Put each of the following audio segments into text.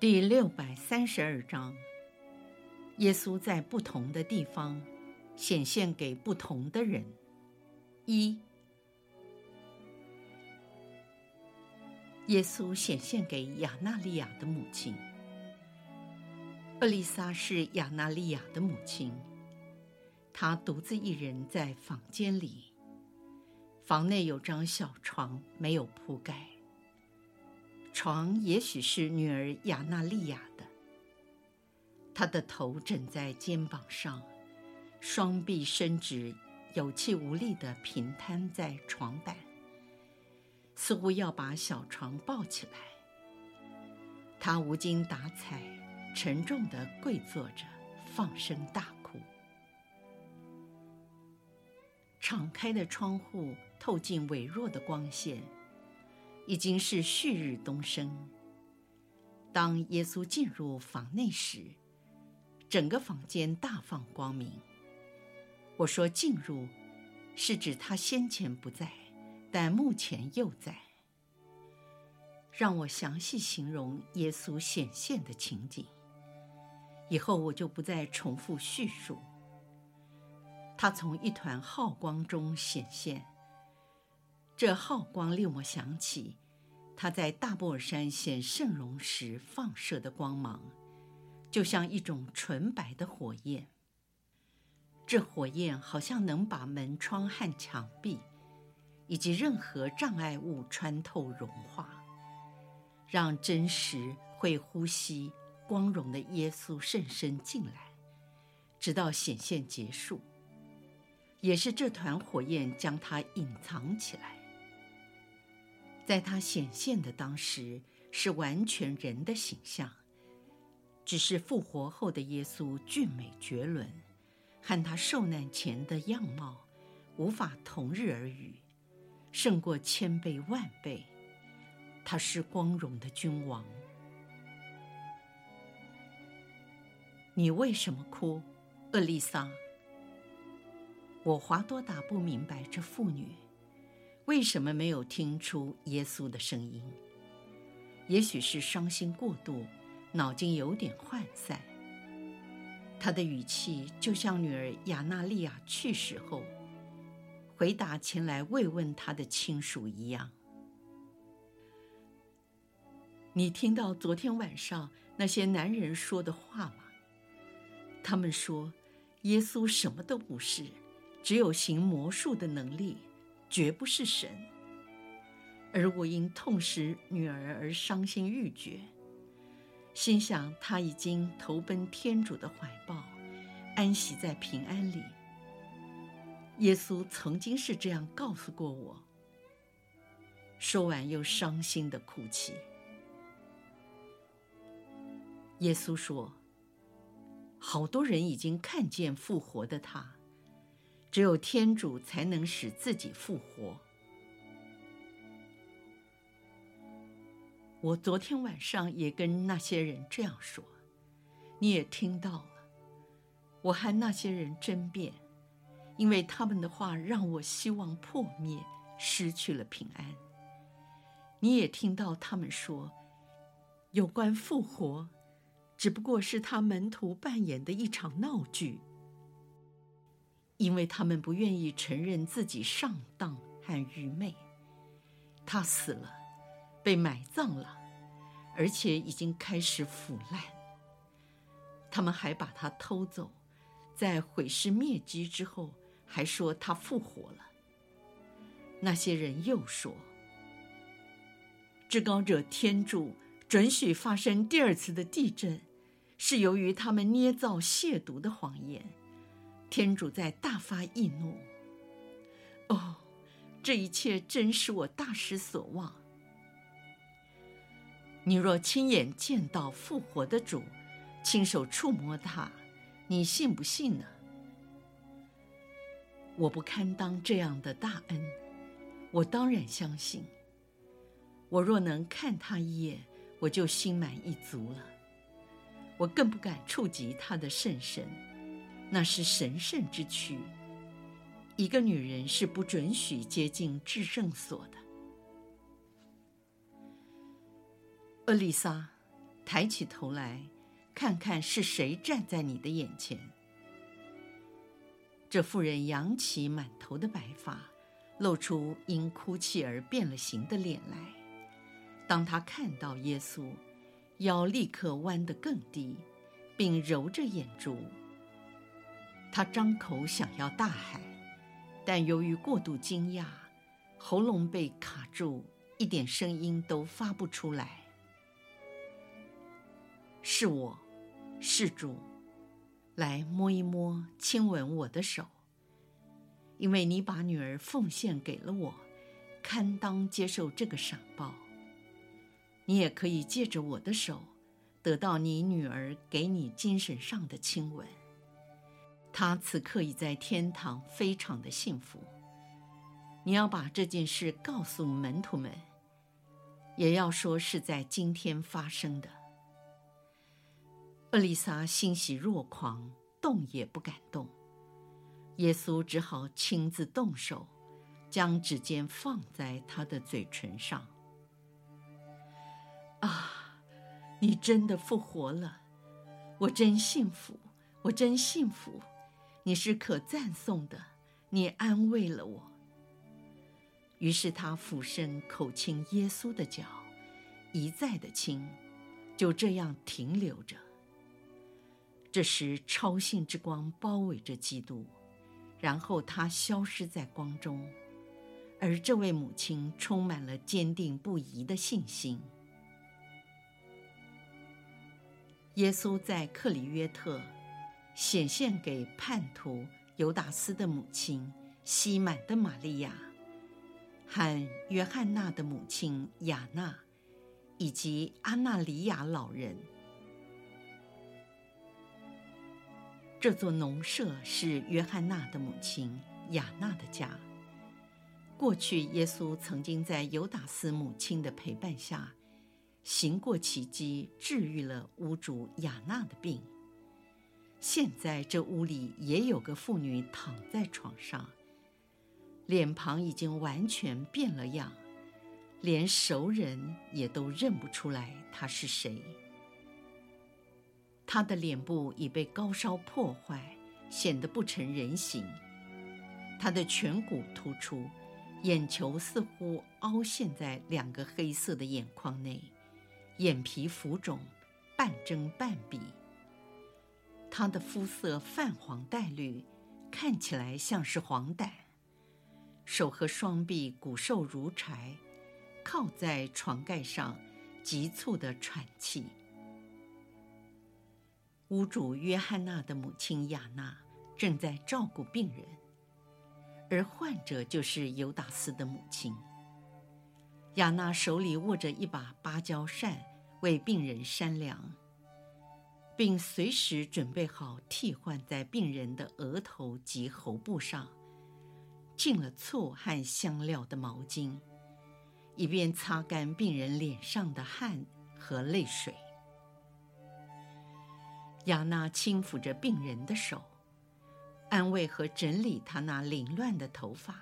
第六百三十二章，耶稣在不同的地方显现给不同的人。一，耶稣显现给亚纳利亚的母亲。厄丽莎是亚纳利亚的母亲，她独自一人在房间里，房内有张小床，没有铺盖。床也许是女儿亚纳利亚的。她的头枕在肩膀上，双臂伸直，有气无力地平摊在床板，似乎要把小床抱起来。她无精打采，沉重地跪坐着，放声大哭。敞开的窗户透进微弱的光线。已经是旭日东升。当耶稣进入房内时，整个房间大放光明。我说“进入”，是指他先前不在，但目前又在。让我详细形容耶稣显现的情景，以后我就不再重复叙述。他从一团浩光中显现。这浩光令我想起他在大布尔山显圣容时放射的光芒，就像一种纯白的火焰。这火焰好像能把门窗和墙壁，以及任何障碍物穿透融化，让真实会呼吸光荣的耶稣圣身进来，直到显现结束。也是这团火焰将它隐藏起来。在他显现的当时，是完全人的形象，只是复活后的耶稣俊美绝伦，和他受难前的样貌无法同日而语，胜过千倍万倍。他是光荣的君王。你为什么哭，厄丽莎？我华多达不明白这妇女。为什么没有听出耶稣的声音？也许是伤心过度，脑筋有点涣散。他的语气就像女儿亚纳利亚去世后，回答前来慰问他的亲属一样。你听到昨天晚上那些男人说的话吗？他们说，耶稣什么都不是，只有行魔术的能力。绝不是神，而我因痛失女儿而伤心欲绝，心想她已经投奔天主的怀抱，安息在平安里。耶稣曾经是这样告诉过我。说完又伤心地哭泣。耶稣说：“好多人已经看见复活的他。”只有天主才能使自己复活。我昨天晚上也跟那些人这样说，你也听到了。我和那些人争辩，因为他们的话让我希望破灭，失去了平安。你也听到他们说，有关复活，只不过是他门徒扮演的一场闹剧。因为他们不愿意承认自己上当和愚昧，他死了，被埋葬了，而且已经开始腐烂。他们还把他偷走，在毁尸灭迹之后，还说他复活了。那些人又说，至高者天主准许发生第二次的地震，是由于他们捏造亵渎的谎言。天主在大发异怒。哦，这一切真使我大失所望。你若亲眼见到复活的主，亲手触摸他，你信不信呢？我不堪当这样的大恩，我当然相信。我若能看他一眼，我就心满意足了。我更不敢触及他的圣神，那是神圣之躯。一个女人是不准许接近至圣所的。厄丽莎，抬起头来，看看是谁站在你的眼前。这妇人扬起满头的白发，露出因哭泣而变了形的脸来。当她看到耶稣，腰立刻弯得更低，并揉着眼珠。他张口想要大喊，但由于过度惊讶，喉咙被卡住，一点声音都发不出来。是我，是主，来摸一摸，亲吻我的手，因为你把女儿奉献给了我，堪当接受这个赏报。你也可以借着我的手，得到你女儿给你精神上的亲吻。他此刻已在天堂，非常的幸福。你要把这件事告诉门徒们，也要说是在今天发生的。厄丽莎欣喜若狂，动也不敢动。耶稣只好亲自动手，将指尖放在她的嘴唇上。啊，你真的复活了！我真幸福，我真幸福！你是可赞颂的，你安慰了我。于是他俯身口亲耶稣的脚，一再的亲，就这样停留着。这时，超性之光包围着基督，然后他消失在光中，而这位母亲充满了坚定不移的信心。耶稣在克里约特显现给叛徒犹达斯的母亲西满的玛利亚，和约翰娜的母亲雅娜，以及阿纳里亚老人。这座农舍是约翰娜的母亲雅娜的家。过去，耶稣曾经在犹达斯母亲的陪伴下，行过奇迹，治愈了屋主雅娜的病。现在，这屋里也有个妇女躺在床上，脸庞已经完全变了样，连熟人也都认不出来她是谁。她的脸部已被高烧破坏，显得不成人形。他的颧骨突出，眼球似乎凹陷在两个黑色的眼眶内，眼皮浮肿，半睁半闭。他的肤色泛黄带绿，看起来像是黄疸。手和双臂骨瘦如柴，靠在床盖上，急促地喘气。屋主约翰娜的母亲亚娜正在照顾病人，而患者就是尤达斯的母亲。亚娜手里握着一把芭蕉扇，为病人扇凉，并随时准备好替换在病人的额头及喉部上浸了醋和香料的毛巾，以便擦干病人脸上的汗和泪水。亚娜轻抚着病人的手，安慰和整理他那凌乱的头发。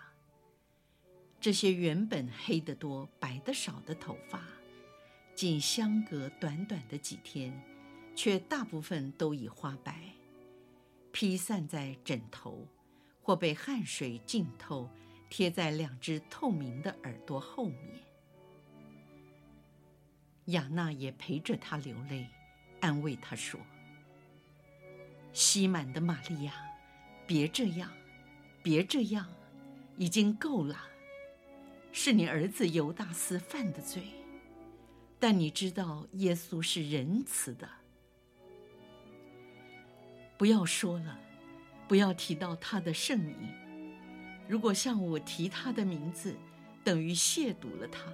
这些原本黑得多、白得少的头发，仅相隔短短的几天，却大部分都已花白，披散在枕头，或被汗水浸透，贴在两只透明的耳朵后面。亚娜也陪着他流泪，安慰他说。西满的玛利亚，别这样，别这样，已经够了。是你儿子犹大斯犯的罪，但你知道耶稣是仁慈的。不要说了，不要提到他的圣名。如果向我提他的名字，等于亵渎了他。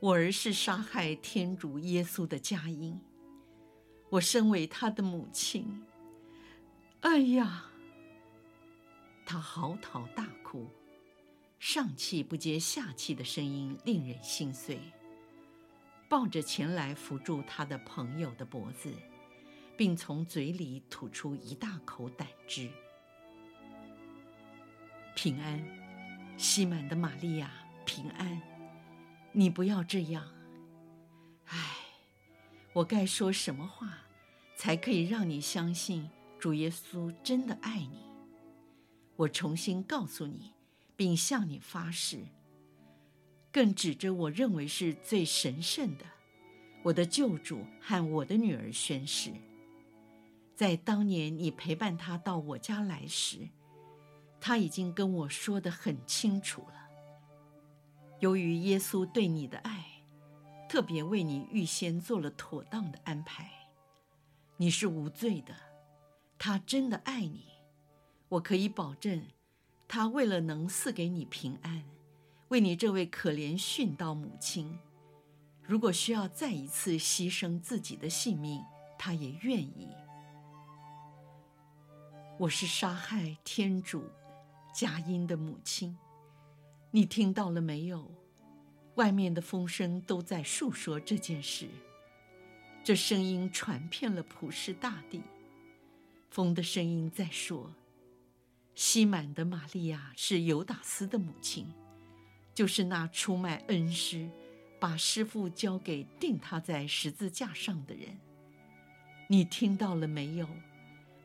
我儿是杀害天主耶稣的佳音。我身为他的母亲，哎呀！他嚎啕大哭，上气不接下气的声音令人心碎。抱着前来扶住他的朋友的脖子，并从嘴里吐出一大口胆汁。平安，西满的玛利亚，平安！你不要这样。唉，我该说什么话，才可以让你相信主耶稣真的爱你？我重新告诉你，并向你发誓，更指着我认为是最神圣的，我的救主和我的女儿宣誓，在当年你陪伴他到我家来时，他已经跟我说得很清楚了。由于耶稣对你的爱，特别为你预先做了妥当的安排，你是无罪的，他真的爱你。我可以保证，他为了能赐给你平安，为你这位可怜殉道母亲，如果需要再一次牺牲自己的性命，他也愿意。我是杀害天主佳音的母亲，你听到了没有？外面的风声都在述说这件事，这声音传遍了普世大地，风的声音在说。西满的玛利亚是犹达斯的母亲，就是那出卖恩师，把师傅交给钉他在十字架上的人。你听到了没有？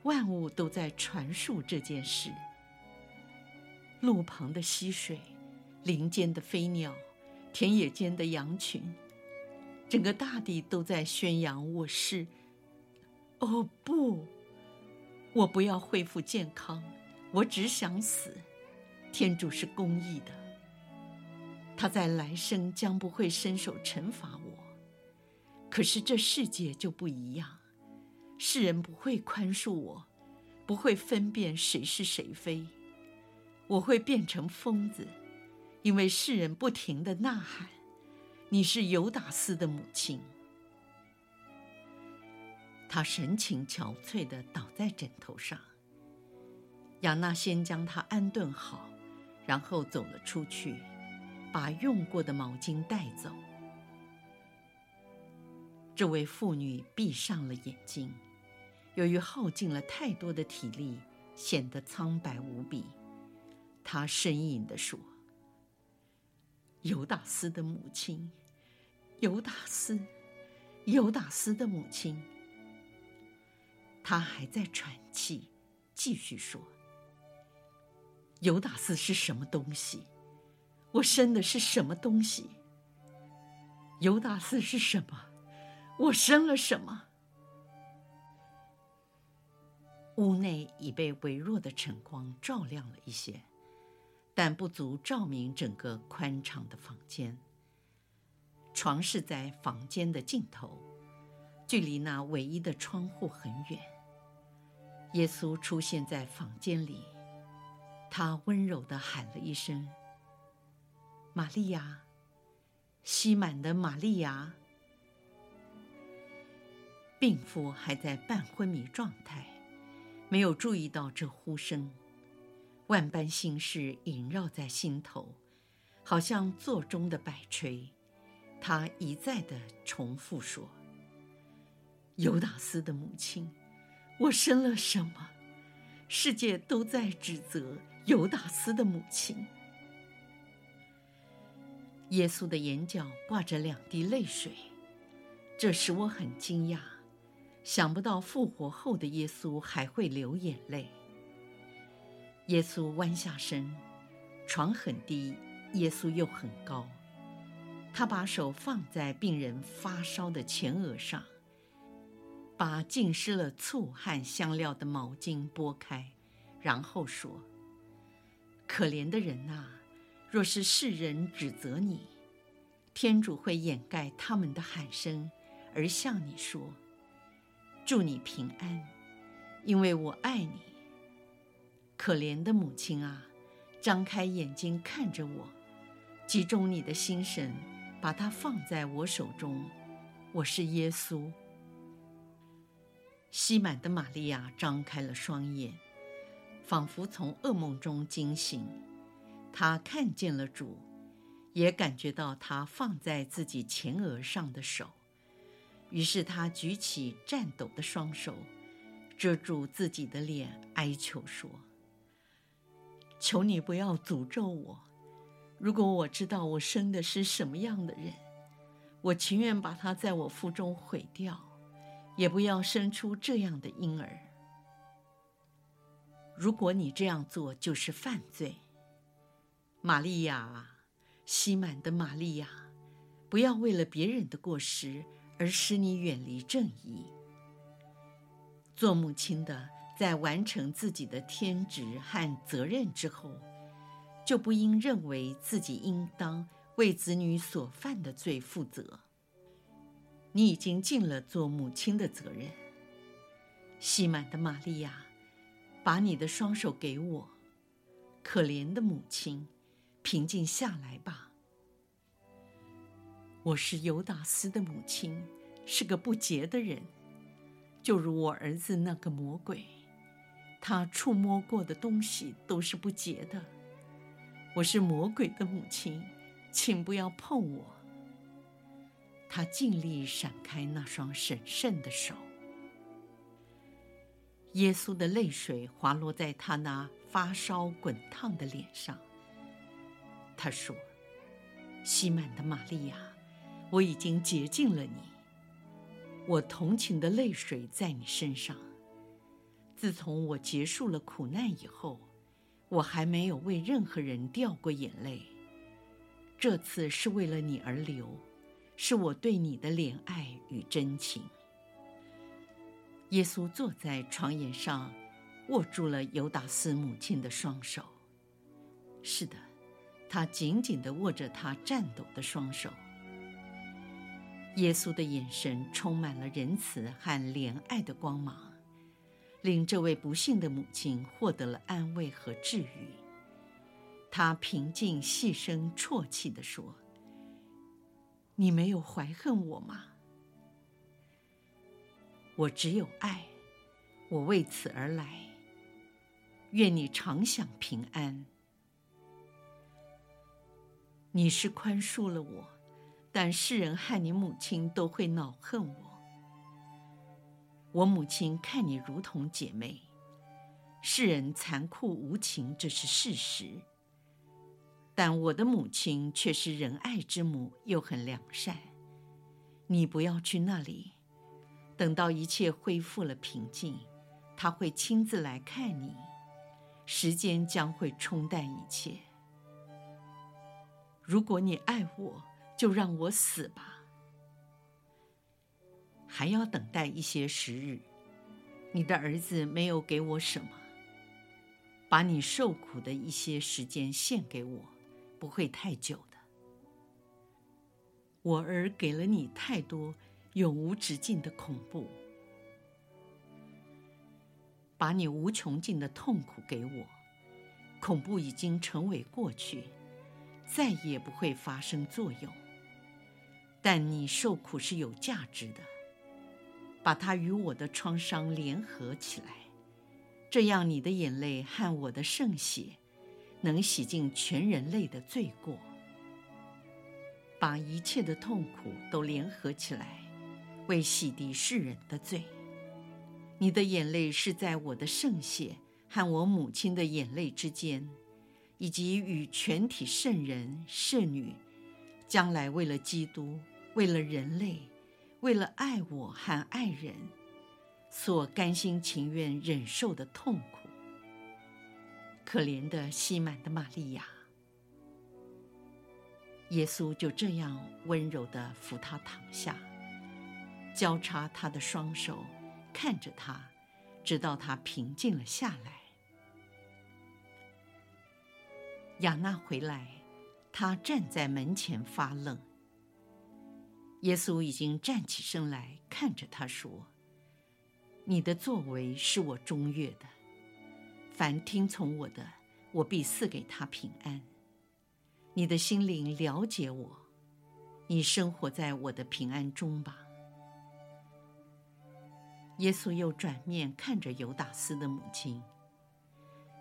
万物都在传述这件事。路旁的溪水，林间的飞鸟，田野间的羊群，整个大地都在宣扬我是。哦不，我不要恢复健康。我只想死，天主是公义的，他在来生将不会伸手惩罚我。可是这世界就不一样，世人不会宽恕我，不会分辨谁是谁非。我会变成疯子，因为世人不停的呐喊：“你是犹达斯的母亲。”他神情憔悴的倒在枕头上。亚娜先将他安顿好，然后走了出去，把用过的毛巾带走。这位妇女闭上了眼睛，由于耗尽了太多的体力，显得苍白无比。她呻吟地说：“犹达斯的母亲，犹达斯，犹达斯的母亲。”她还在喘气，继续说。犹达斯是什么东西？我生的是什么东西？犹达斯是什么？我生了什么？屋内已被微弱的晨光照亮了一些，但不足照明整个宽敞的房间。床是在房间的尽头，距离那唯一的窗户很远。耶稣出现在房间里。他温柔地喊了一声：“玛利亚，西满的玛利亚。”病妇还在半昏迷状态，没有注意到这呼声，万般心事萦绕在心头，好像座中的摆锤。他一再地重复说：“犹达斯的母亲，我生了什么？世界都在指责。”犹达斯的母亲。耶稣的眼角挂着两滴泪水，这使我很惊讶，想不到复活后的耶稣还会流眼泪。耶稣弯下身，床很低，耶稣又很高，他把手放在病人发烧的前额上，把浸湿了醋和香料的毛巾拨开，然后说。可怜的人啊，若是世人指责你，天主会掩盖他们的喊声，而向你说：“祝你平安，因为我爱你。”可怜的母亲啊，张开眼睛看着我，集中你的心神，把它放在我手中。我是耶稣。”西满的玛利亚张开了双眼，仿佛从噩梦中惊醒。她看见了主，也感觉到他放在自己前额上的手。于是他举起颤抖的双手，遮住自己的脸，哀求说：“求你不要诅咒我。如果我知道我生的是什么样的人，我情愿把他在我腹中毁掉。”也不要生出这样的婴儿。如果你这样做，就是犯罪。玛利亚啊，西满的玛利亚，不要为了别人的过失而使你远离正义。做母亲的，在完成自己的天职和责任之后，就不应认为自己应当为子女所犯的罪负责。你已经尽了做母亲的责任。西满的玛利亚，把你的双手给我，可怜的母亲，平静下来吧。我是犹达斯的母亲，是个不洁的人，就如我儿子那个魔鬼，他触摸过的东西都是不洁的。我是魔鬼的母亲，请不要碰我。他尽力闪开那双神圣的手。耶稣的泪水滑落在他那发烧滚烫的脸上。他说：“西满的玛利亚，我已经竭尽了你。我同情的泪水在你身上。自从我结束了苦难以后，我还没有为任何人掉过眼泪。这次是为了你而流。”是我对你的怜爱与真情。耶稣坐在床沿上，握住了犹达斯母亲的双手。是的，他紧紧地握着她颤抖的双手。耶稣的眼神充满了仁慈和怜爱的光芒，令这位不幸的母亲获得了安慰和治愈。她平静细声啜泣地说。你没有怀恨我吗？我只有爱，我为此而来。愿你常享平安。你是宽恕了我，但世人害你母亲都会恼恨我。我母亲看你如同姐妹，世人残酷无情，这是事实。但我的母亲却是仁爱之母，又很良善。你不要去那里，等到一切恢复了平静，她会亲自来看你。时间将会冲淡一切。如果你爱我，就让我死吧。还要等待一些时日。你的儿子没有给我什么，把你受苦的一些时间献给我。不会太久的。我儿给了你太多永无止境的恐怖，把你无穷尽的痛苦给我。恐怖已经成为过去，再也不会发生作用。但你受苦是有价值的，把它与我的创伤联合起来，这样你的眼泪和我的圣血。能洗净全人类的罪过，把一切的痛苦都联合起来，为洗涤世人的罪。你的眼泪是在我的圣血和我母亲的眼泪之间，以及与全体圣人圣女，将来为了基督、为了人类、为了爱我和爱人，所甘心情愿忍受的痛苦。可怜的西满的玛利亚，耶稣就这样温柔地扶她躺下，交叉她的双手，看着她，直到她平静了下来。雅纳回来，她站在门前发愣。耶稣已经站起身来，看着他说：“你的作为是我中悦的。”凡听从我的，我必赐给他平安。你的心灵了解我，你生活在我的平安中吧。”耶稣又转面看着犹达斯的母亲，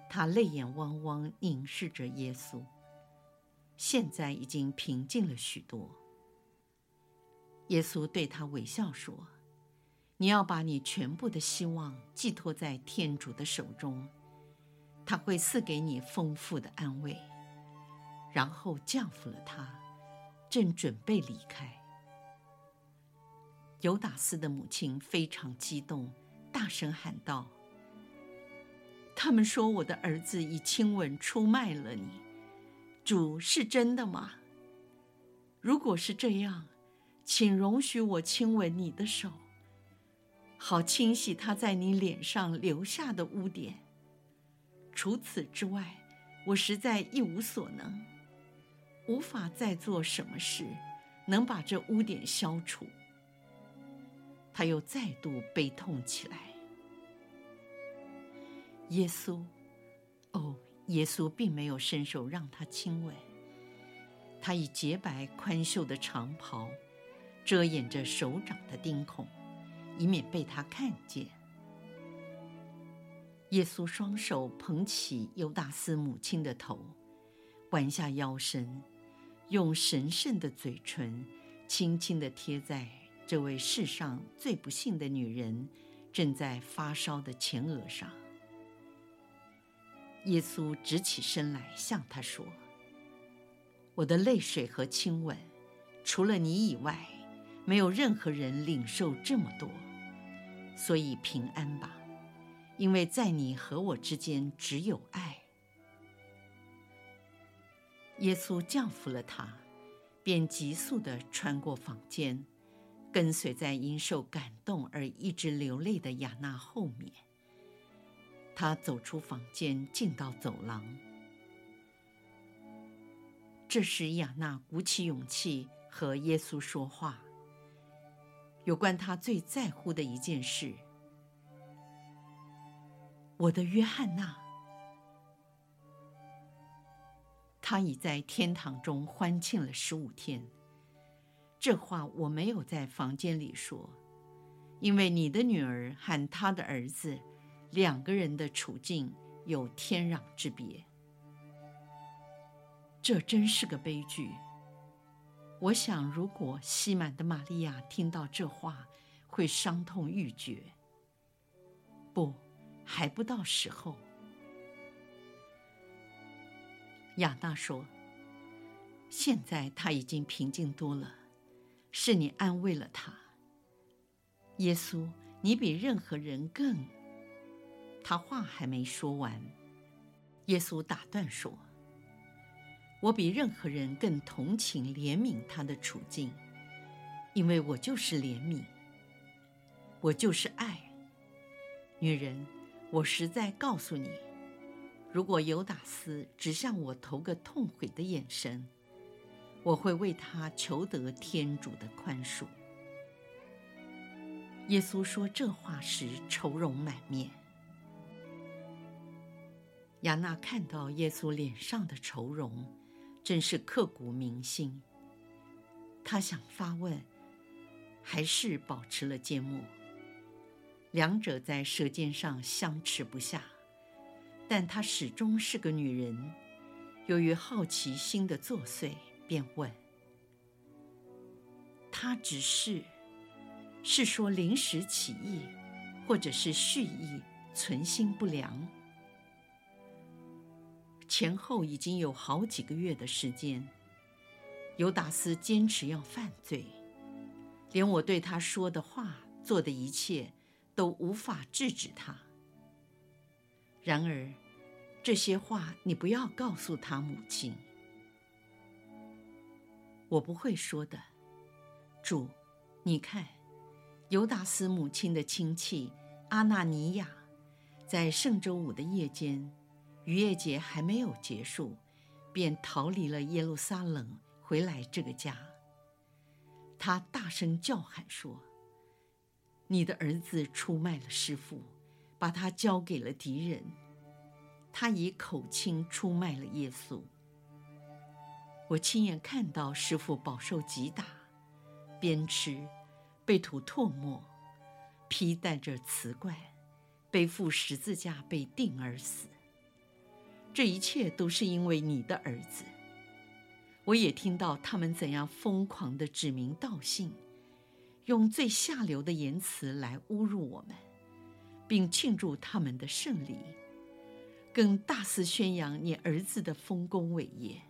他泪眼汪汪凝视着耶稣，现在已经平静了许多。耶稣对他微笑说：“你要把你全部的希望寄托在天主的手中，他会赐给你丰富的安慰。”然后降服了他，正准备离开。犹达斯的母亲非常激动，大声喊道：“他们说我的儿子以亲吻出卖了你，主是真的吗？如果是这样，请容许我亲吻你的手，好清洗他在你脸上留下的污点。除此之外，我实在一无所能，无法再做什么事能把这污点消除。”他又再度悲痛起来。耶稣，哦，耶稣并没有伸手让他亲吻。他以洁白宽袖的长袍遮掩着手掌的钉孔，以免被他看见。耶稣双手捧起犹达斯母亲的头，弯下腰身，用神圣的嘴唇轻轻地贴在。这位世上最不幸的女人正在发烧的前额上。耶稣直起身来，向他说：“我的泪水和亲吻，除了你以外，没有任何人领受这么多。所以平安吧，因为在你和我之间只有爱。”耶稣降服了他，便急速地穿过房间。跟随在因受感动而一直流泪的雅纳后面，他走出房间，进到走廊。这时，雅纳鼓起勇气和耶稣说话，有关他最在乎的一件事：“我的约翰娜，他已在天堂中欢庆了十五天。”这话我没有在房间里说，因为你的女儿和她的儿子两个人的处境有天壤之别。这真是个悲剧。我想，如果西满的玛利亚听到这话，会伤痛欲绝。不，还不到时候。亚纳说：“现在他已经平静多了。”是你安慰了他，耶稣，你比任何人更……他话还没说完，耶稣打断说：“我比任何人更同情、怜悯他的处境，因为我就是怜悯，我就是爱。女人，我实在告诉你，如果犹达斯只向我投个痛悔的眼神。”我会为他求得天主的宽恕。耶稣说这话时愁容满面。雅纳看到耶稣脸上的愁容，真是刻骨铭心。他想发问，还是保持了缄默。两者在舌尖上相持不下，但她始终是个女人，由于好奇心的作祟。便问：“他只是，是说临时起意，或者是蓄意存心不良？前后已经有好几个月的时间，犹达斯坚持要犯罪，连我对他说的话、做的一切都无法制止他。然而，这些话你不要告诉他母亲。”我不会说的，主，你看，犹达斯母亲的亲戚阿纳尼亚，在圣周五的夜间，逾越节还没有结束，便逃离了耶路撒冷，回来这个家。他大声叫喊说：“你的儿子出卖了师傅，把他交给了敌人。他以口亲出卖了耶稣。”我亲眼看到师傅饱受击打，鞭笞，被涂唾沫，披戴着瓷冠，背负十字架被钉而死。这一切都是因为你的儿子。我也听到他们怎样疯狂地指名道姓，用最下流的言辞来侮辱我们，并庆祝他们的胜利，更大肆宣扬你儿子的丰功伟业。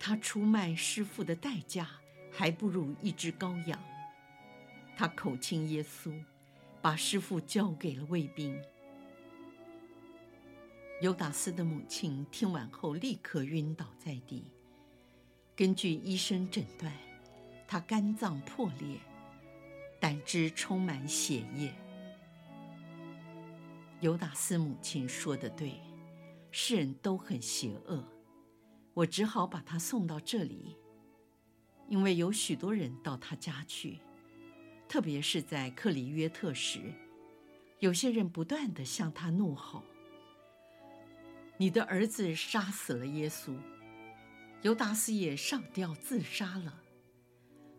他出卖师傅的代价还不如一只羔羊。他口亲耶稣，把师傅交给了卫兵。尤达斯的母亲听完后立刻晕倒在地。根据医生诊断，他肝脏破裂，胆汁充满血液。尤达斯母亲说的对，世人都很邪恶，我只好把他送到这里，因为有许多人到他家去，特别是在克里约特时，有些人不断地向他怒吼。你的儿子杀死了耶稣，犹达斯也上吊自杀了。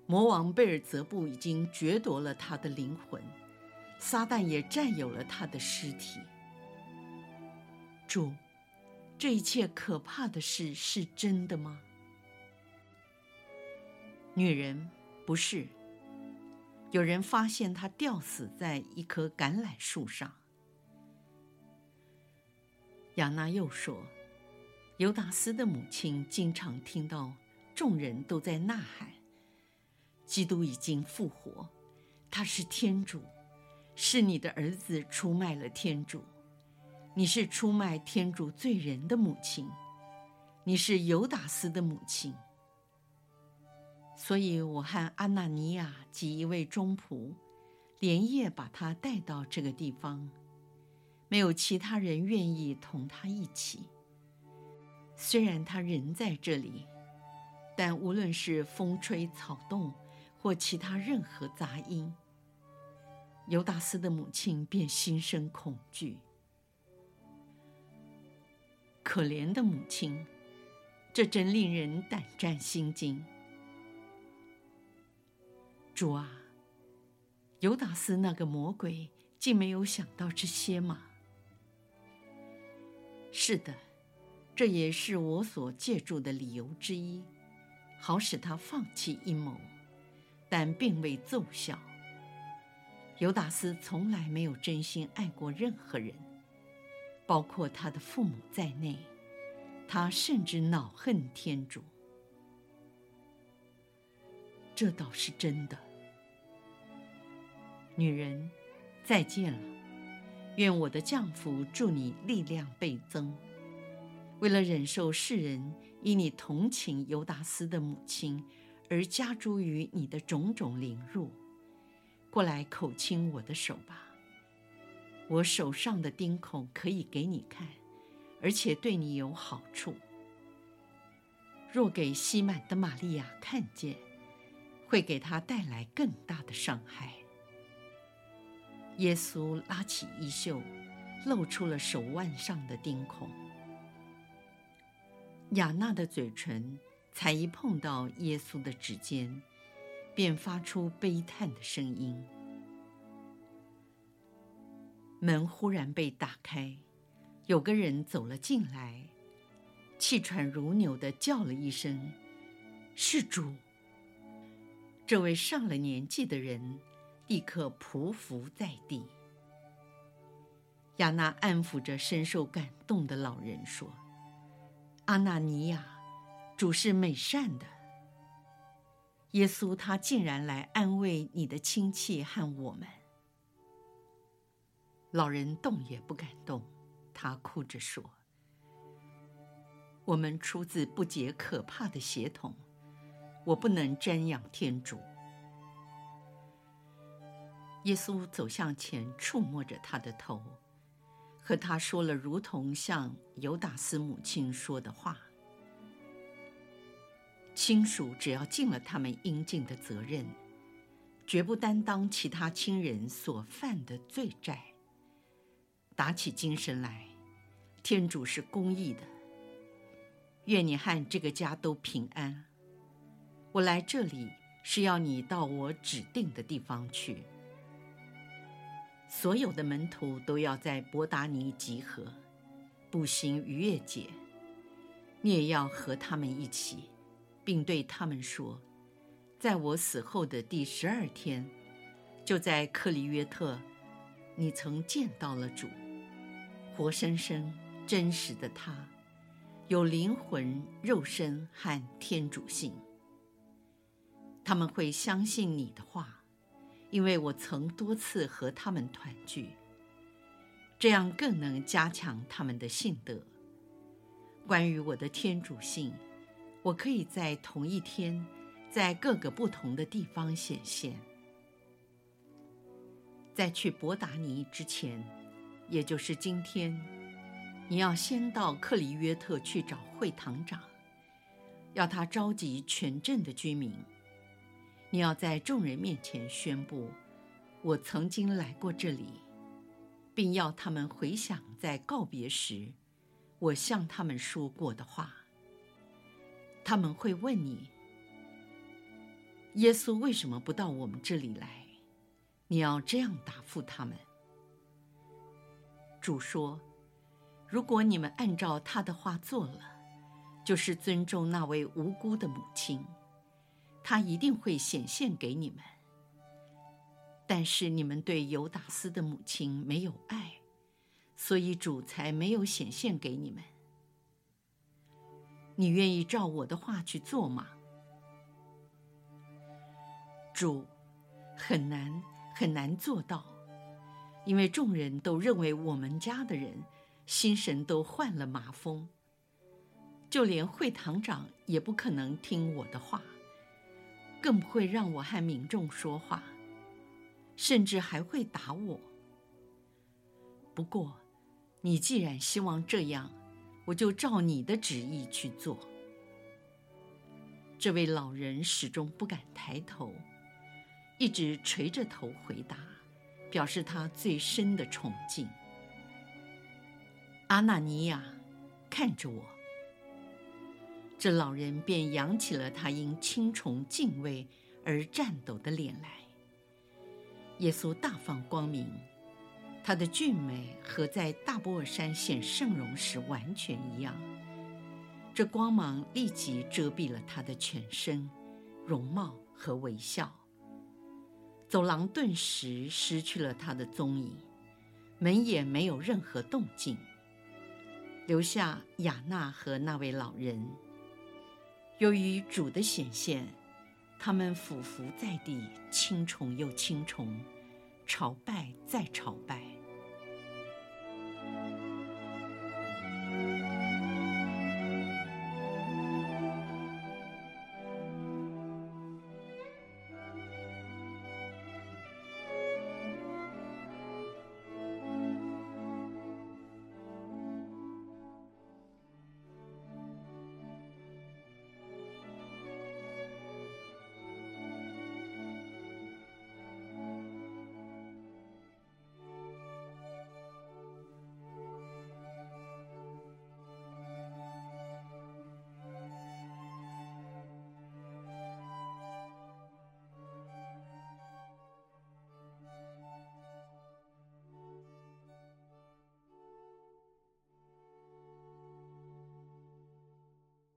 魔王贝尔泽布已经攫夺了他的灵魂，撒旦也占有了他的尸体。主，这一切可怕的事是真的吗？女人，不是。有人发现他吊死在一棵橄榄树上。亚娜又说：“犹达斯的母亲经常听到众人都在呐喊：‘基督已经复活，他是天主，是你的儿子出卖了天主，你是出卖天主罪人的母亲，你是犹达斯的母亲。’所以，我和阿纳尼亚及一位中仆连夜把他带到这个地方。”没有其他人愿意同他一起。虽然他人在这里，但无论是风吹草动或其他任何杂音，犹达斯的母亲便心生恐惧。可怜的母亲，这真令人胆战心惊。主啊，犹达斯那个魔鬼竟没有想到这些吗？是的，这也是我所借助的理由之一，好使他放弃阴谋，但并未奏效。犹达斯从来没有真心爱过任何人，包括他的父母在内。他甚至恼恨天主。这倒是真的。女人，再见了。愿我的降福助你力量倍增。为了忍受世人因你同情犹达斯的母亲而加诸于你的种种凌辱，过来口亲我的手吧。我手上的钉孔可以给你看，而且对你有好处。若给西满的玛利亚看见，会给她带来更大的伤害。耶稣拉起衣袖，露出了手腕上的钉孔。雅娜的嘴唇才一碰到耶稣的指尖，便发出悲叹的声音。门忽然被打开，有个人走了进来，气喘如牛的叫了一声：“是主。”这位上了年纪的人。立刻匍匐在地。亚娜安抚着深受感动的老人说：“阿纳尼亚，主是美善的。耶稣他竟然来安慰你的亲戚和我们。”老人动也不敢动，他哭着说：“我们出自不洁可怕的血统，我不能瞻仰天主。”耶稣走向前，触摸着他的头，和他说了如同向犹达斯母亲说的话：“亲属只要尽了他们应尽的责任，绝不担当其他亲人所犯的罪债。打起精神来，天主是公义的。愿你和这个家都平安。我来这里是要你到我指定的地方去。所有的门徒都要在伯达尼集合，步行逾越节。你也要和他们一起，并对他们说：在我死后的第十二天，就在克里约特，你曾见到了主，活生生、真实的他，有灵魂、肉身和天主性。他们会相信你的话，因为我曾多次和他们团聚，这样更能加强他们的信德。关于我的天主性，我可以在同一天，在各个不同的地方显现。在去博达尼之前，也就是今天，你要先到克里约特去找会堂长，要他召集全镇的居民。你要在众人面前宣布，我曾经来过这里，并要他们回想在告别时，我向他们说过的话。他们会问你，耶稣为什么不到我们这里来？你要这样答复他们：主说，如果你们按照他的话做了，就是尊重那位无辜的母亲，他一定会显现给你们。但是你们对犹达斯的母亲没有爱，所以主才没有显现给你们。你愿意照我的话去做吗？主，很难。很难做到，因为众人都认为我们家的人心神都患了麻风，就连会堂长也不可能听我的话，更不会让我和民众说话，甚至还会打我。不过，你既然希望这样，我就照你的旨意去做。这位老人始终不敢抬头。一直垂着头回答，表示他最深的崇敬。阿纳尼亚，看着我。这老人便扬起了他因轻虫敬畏而颤抖的脸来。耶稣大放光明，他的俊美和在大波尔山显圣容时完全一样。这光芒立即遮蔽了他的全身、容貌和微笑。走廊顿时失去了他的踪影，门也没有任何动静，留下雅纳和那位老人。由于主的显现，他们俯伏在地，轻崇又轻崇，朝拜再朝拜。